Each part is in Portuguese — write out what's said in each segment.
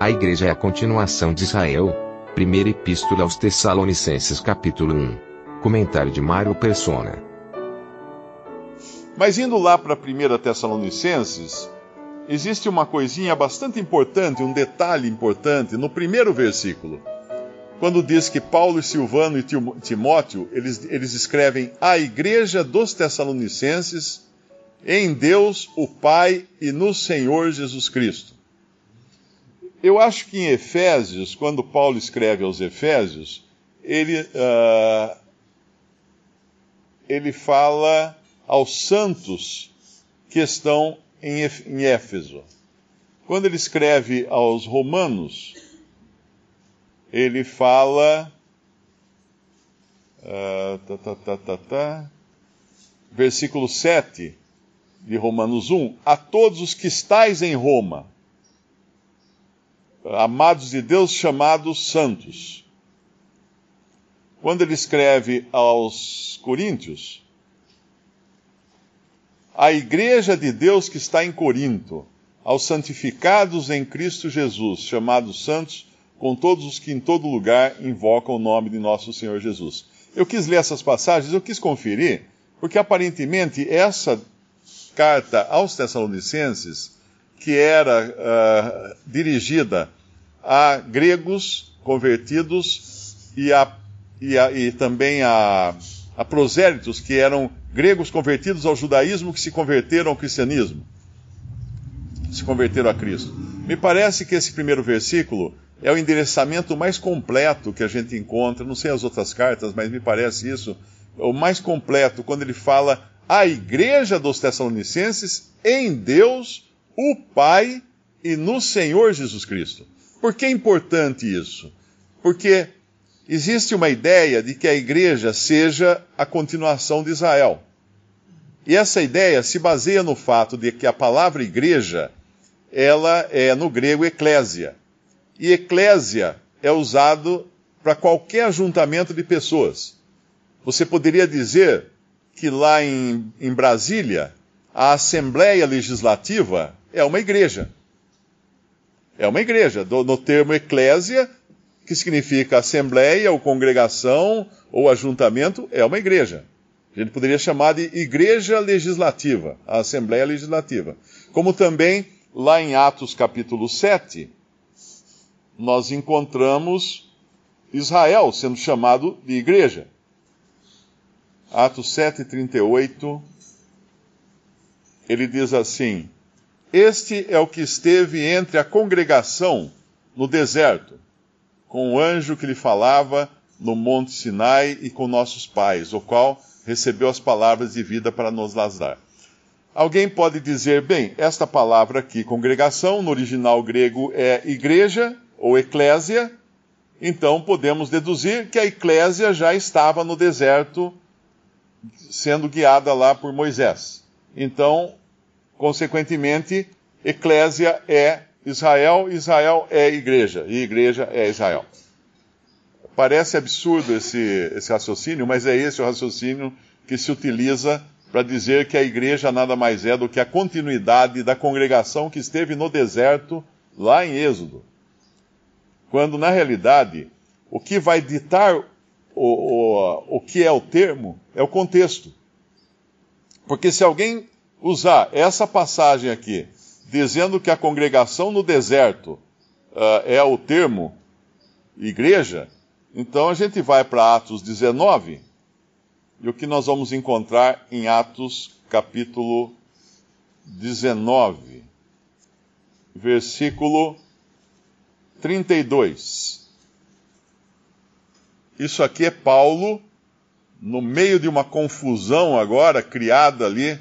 A igreja é a continuação de Israel. Primeira Epístola aos Tessalonicenses capítulo 1. Comentário de Mário Persona. Mas indo lá para 1 Tessalonicenses, existe uma coisinha bastante importante, um detalhe importante no primeiro versículo. Quando diz que Paulo Silvano e Timóteo, eles, eles escrevem a igreja dos Tessalonicenses em Deus, o Pai e no Senhor Jesus Cristo. Eu acho que em Efésios, quando Paulo escreve aos Efésios, ele, uh, ele fala aos santos que estão em, em Éfeso. Quando ele escreve aos Romanos, ele fala. Uh, tá, tá, tá, tá, versículo 7 de Romanos 1: A todos os que estáis em Roma amados de Deus chamados santos. Quando ele escreve aos Coríntios, a igreja de Deus que está em Corinto, aos santificados em Cristo Jesus, chamados santos, com todos os que em todo lugar invocam o nome de nosso Senhor Jesus. Eu quis ler essas passagens, eu quis conferir, porque aparentemente essa carta aos Tessalonicenses que era uh, dirigida a gregos convertidos e, a, e, a, e também a, a prosélitos, que eram gregos convertidos ao judaísmo que se converteram ao cristianismo, se converteram a Cristo. Me parece que esse primeiro versículo é o endereçamento mais completo que a gente encontra, não sei as outras cartas, mas me parece isso, o mais completo, quando ele fala a igreja dos Tessalonicenses em Deus, o Pai e no Senhor Jesus Cristo. Por que é importante isso? Porque existe uma ideia de que a igreja seja a continuação de Israel. E essa ideia se baseia no fato de que a palavra igreja, ela é no grego eclésia. E eclésia é usado para qualquer ajuntamento de pessoas. Você poderia dizer que lá em, em Brasília, a Assembleia Legislativa é uma igreja. É uma igreja, do, no termo eclésia, que significa assembleia ou congregação ou ajuntamento, é uma igreja. A gente poderia chamar de igreja legislativa, a Assembleia Legislativa. Como também, lá em Atos capítulo 7, nós encontramos Israel sendo chamado de igreja. Atos 7, 38, ele diz assim: Este é o que esteve entre a congregação no deserto, com o anjo que lhe falava no monte Sinai e com nossos pais, o qual recebeu as palavras de vida para nos las dar. Alguém pode dizer, bem, esta palavra aqui, congregação, no original grego é igreja ou eclésia, então podemos deduzir que a eclésia já estava no deserto sendo guiada lá por Moisés. Então, consequentemente, eclésia é Israel, Israel é igreja, e igreja é Israel. Parece absurdo esse, esse raciocínio, mas é esse o raciocínio que se utiliza para dizer que a igreja nada mais é do que a continuidade da congregação que esteve no deserto lá em Êxodo. Quando, na realidade, o que vai ditar o, o, o que é o termo é o contexto. Porque se alguém usar essa passagem aqui, dizendo que a congregação no deserto uh, é o termo igreja, então a gente vai para Atos 19, e o que nós vamos encontrar em Atos capítulo 19, versículo 32. Isso aqui é Paulo, no meio de uma confusão agora criada ali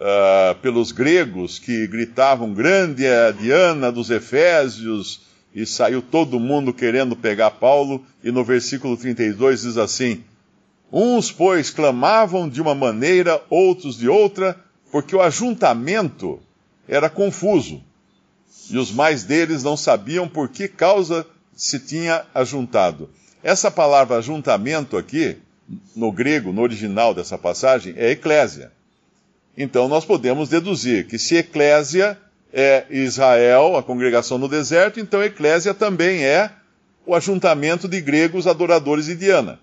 uh, pelos gregos que gritavam: Grande é Diana dos Efésios, e saiu todo mundo querendo pegar Paulo, e no versículo 32 diz assim: Uns, pois, clamavam de uma maneira, outros de outra, porque o ajuntamento era confuso, e os mais deles não sabiam por que causa se tinha ajuntado. Essa palavra ajuntamento aqui, no grego, no original dessa passagem, é eclésia. Então nós podemos deduzir que se eclésia é Israel, a congregação no deserto, então eclésia também é o ajuntamento de gregos adoradores de Diana.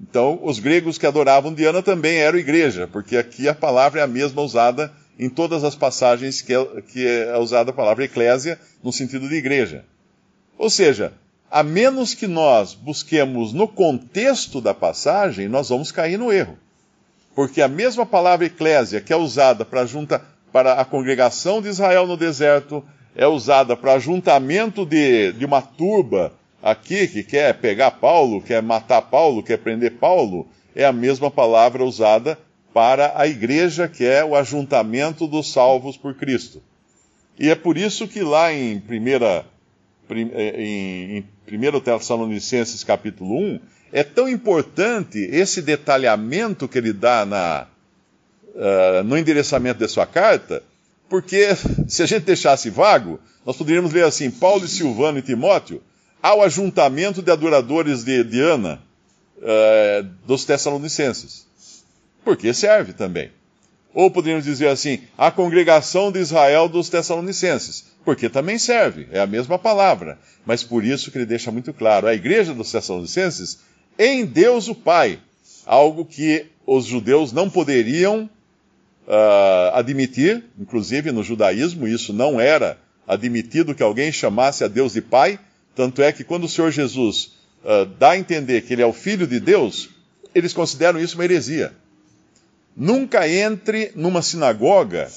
Então, os gregos que adoravam Diana também eram igreja, porque aqui a palavra é a mesma usada em todas as passagens que é, que é usada a palavra eclésia no sentido de igreja. Ou seja, a menos que nós busquemos no contexto da passagem, nós vamos cair no erro. Porque a mesma palavra eclésia que é usada para, junta, para a congregação de Israel no deserto, é usada para ajuntamento de, de uma turba aqui que quer pegar Paulo, quer matar Paulo, quer prender Paulo, é a mesma palavra usada para a igreja, que é o ajuntamento dos salvos por Cristo. E é por isso que lá em 1 eh, em, em 1 Tessalonicenses capítulo 1, é tão importante esse detalhamento que ele dá na, uh, no endereçamento da sua carta, porque se a gente deixasse vago, nós poderíamos ler assim: Paulo e Silvano e Timóteo ao ajuntamento de adoradores de Diana uh, dos Tessalonicenses. Porque serve também. Ou poderíamos dizer assim, a congregação de Israel dos Tessalonicenses, porque também serve, é a mesma palavra. Mas por isso que ele deixa muito claro, a igreja dos Tessalonicenses, em Deus o Pai, algo que os judeus não poderiam uh, admitir, inclusive no judaísmo, isso não era admitido que alguém chamasse a Deus de Pai, tanto é que quando o Senhor Jesus uh, dá a entender que ele é o Filho de Deus, eles consideram isso uma heresia. Nunca entre numa sinagoga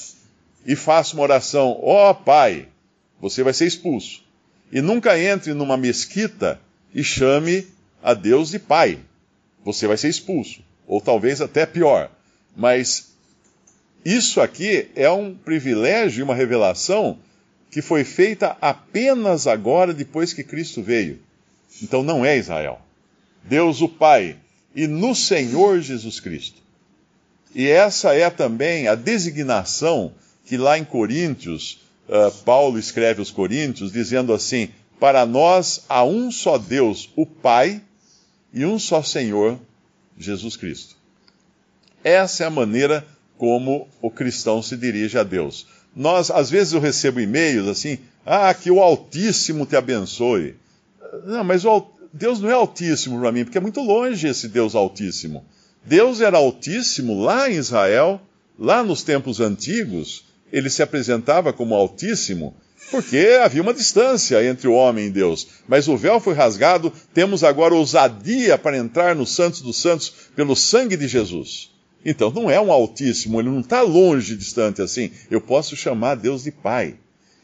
e faça uma oração, ó oh, Pai, você vai ser expulso. E nunca entre numa mesquita e chame a Deus de Pai. Você vai ser expulso. Ou talvez até pior. Mas isso aqui é um privilégio e uma revelação que foi feita apenas agora, depois que Cristo veio. Então não é Israel. Deus o Pai e no Senhor Jesus Cristo. E essa é também a designação que lá em Coríntios, uh, Paulo escreve aos Coríntios, dizendo assim: Para nós há um só Deus, o Pai, e um só Senhor, Jesus Cristo. Essa é a maneira como o cristão se dirige a Deus. Nós, às vezes eu recebo e-mails assim, ah, que o Altíssimo te abençoe. Não, mas Deus não é Altíssimo para mim, porque é muito longe esse Deus Altíssimo. Deus era Altíssimo lá em Israel, lá nos tempos antigos, ele se apresentava como Altíssimo, porque havia uma distância entre o homem e Deus. Mas o véu foi rasgado, temos agora ousadia para entrar no Santos dos Santos pelo sangue de Jesus. Então não é um altíssimo, ele não está longe, distante assim. Eu posso chamar Deus de Pai.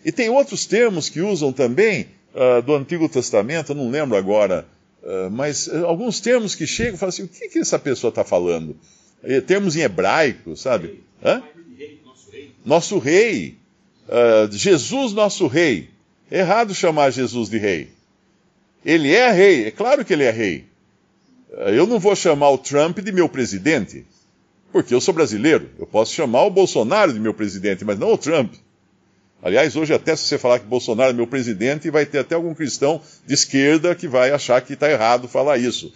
E tem outros termos que usam também uh, do Antigo Testamento, eu não lembro agora, uh, mas uh, alguns termos que chegam e falam assim: o que, que essa pessoa está falando? Eh, termos em hebraico, sabe? Hã? Nosso rei. Jesus, nosso rei. Errado chamar Jesus de rei. Ele é rei, é claro que ele é rei. Eu não vou chamar o Trump de meu presidente. Porque eu sou brasileiro, eu posso chamar o Bolsonaro de meu presidente, mas não o Trump. Aliás, hoje até se você falar que Bolsonaro é meu presidente, vai ter até algum cristão de esquerda que vai achar que está errado falar isso,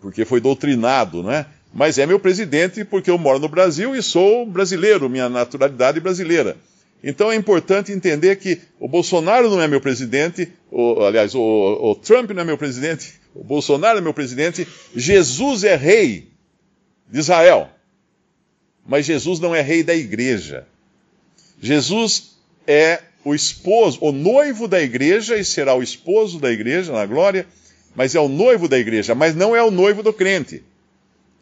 porque foi doutrinado, né? Mas é meu presidente porque eu moro no Brasil e sou brasileiro, minha naturalidade brasileira. Então é importante entender que o Bolsonaro não é meu presidente, o, aliás, o, o Trump não é meu presidente, o Bolsonaro é meu presidente, Jesus é rei de Israel. Mas Jesus não é rei da igreja. Jesus é o esposo, o noivo da igreja e será o esposo da igreja na glória, mas é o noivo da igreja, mas não é o noivo do crente.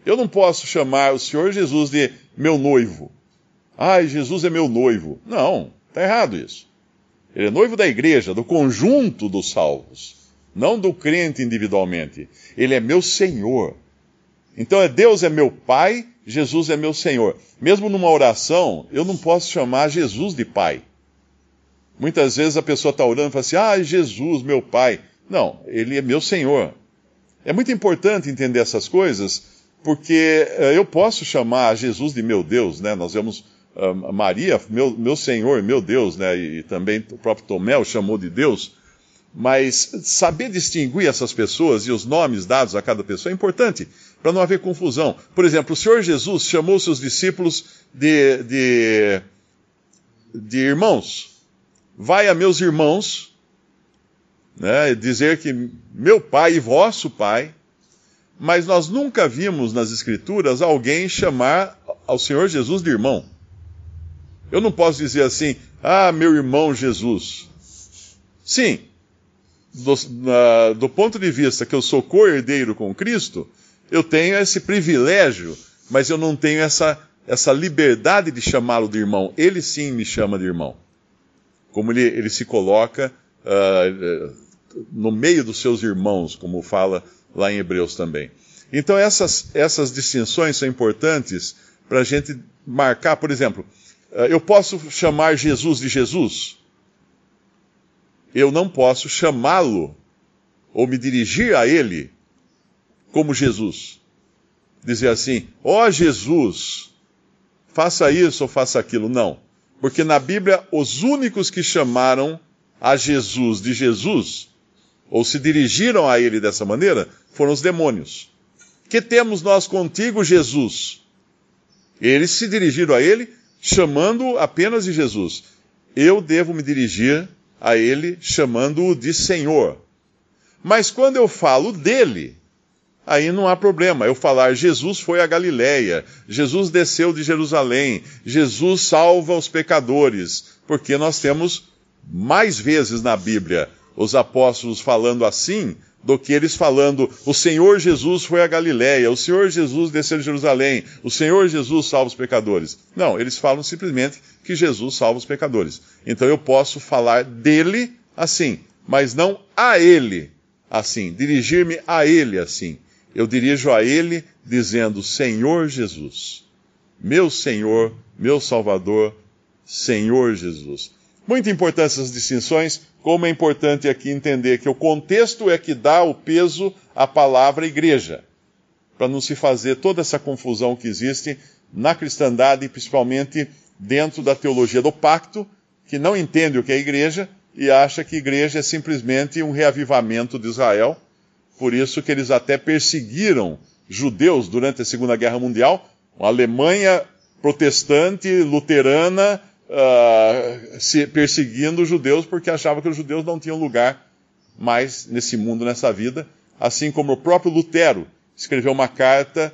Eu não posso chamar o Senhor Jesus de meu noivo. Ai, Jesus é meu noivo. Não, está errado isso. Ele é noivo da igreja, do conjunto dos salvos, não do crente individualmente. Ele é meu Senhor. Então é Deus é meu Pai Jesus é meu Senhor. Mesmo numa oração, eu não posso chamar Jesus de Pai. Muitas vezes a pessoa está orando e fala assim: Ah, Jesus, meu Pai. Não, ele é meu Senhor. É muito importante entender essas coisas, porque uh, eu posso chamar Jesus de meu Deus, né? Nós vemos uh, Maria, meu, meu Senhor, meu Deus, né? E, e também o próprio Tomé o chamou de Deus. Mas saber distinguir essas pessoas e os nomes dados a cada pessoa é importante, para não haver confusão. Por exemplo, o Senhor Jesus chamou seus discípulos de, de, de irmãos. Vai a meus irmãos, né, dizer que meu pai e vosso pai, mas nós nunca vimos nas Escrituras alguém chamar ao Senhor Jesus de irmão. Eu não posso dizer assim, ah, meu irmão Jesus. Sim, do, do ponto de vista que eu sou co-herdeiro com Cristo, eu tenho esse privilégio, mas eu não tenho essa, essa liberdade de chamá-lo de irmão. Ele sim me chama de irmão. Como ele, ele se coloca uh, no meio dos seus irmãos, como fala lá em Hebreus também. Então, essas, essas distinções são importantes para a gente marcar. Por exemplo, uh, eu posso chamar Jesus de Jesus? eu não posso chamá-lo ou me dirigir a ele como Jesus. Dizer assim, ó oh, Jesus, faça isso ou faça aquilo. Não. Porque na Bíblia, os únicos que chamaram a Jesus de Jesus, ou se dirigiram a ele dessa maneira, foram os demônios. Que temos nós contigo, Jesus? Eles se dirigiram a ele chamando apenas de Jesus. Eu devo me dirigir a ele chamando-o de Senhor. Mas quando eu falo dele, aí não há problema. Eu falar Jesus foi a Galileia, Jesus desceu de Jerusalém, Jesus salva os pecadores, porque nós temos mais vezes na Bíblia os apóstolos falando assim do que eles falando o Senhor Jesus foi a Galileia, o Senhor Jesus desceu de Jerusalém, o Senhor Jesus salva os pecadores. Não, eles falam simplesmente que Jesus salva os pecadores. Então eu posso falar dele assim, mas não a ele assim, dirigir-me a ele assim. Eu dirijo a ele dizendo Senhor Jesus, meu Senhor, meu Salvador, Senhor Jesus. Muito importantes essas distinções, como é importante aqui entender que o contexto é que dá o peso à palavra igreja, para não se fazer toda essa confusão que existe na cristandade, principalmente dentro da teologia do pacto, que não entende o que é igreja e acha que igreja é simplesmente um reavivamento de Israel. Por isso que eles até perseguiram judeus durante a Segunda Guerra Mundial, a Alemanha protestante, luterana, uh, se, perseguindo os judeus porque achava que os judeus não tinham lugar mais nesse mundo, nessa vida. Assim como o próprio Lutero escreveu uma carta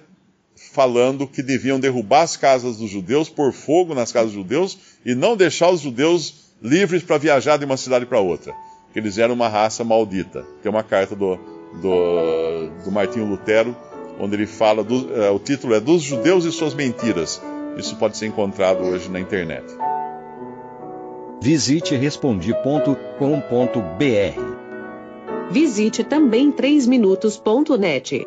falando que deviam derrubar as casas dos judeus, pôr fogo nas casas dos judeus e não deixar os judeus livres para viajar de uma cidade para outra. Que eles eram uma raça maldita. É uma carta do, do, do Martinho Lutero, onde ele fala, do, uh, o título é Dos Judeus e Suas Mentiras. Isso pode ser encontrado hoje na internet. Visite respondi.com.br. Visite também 3minutos.net.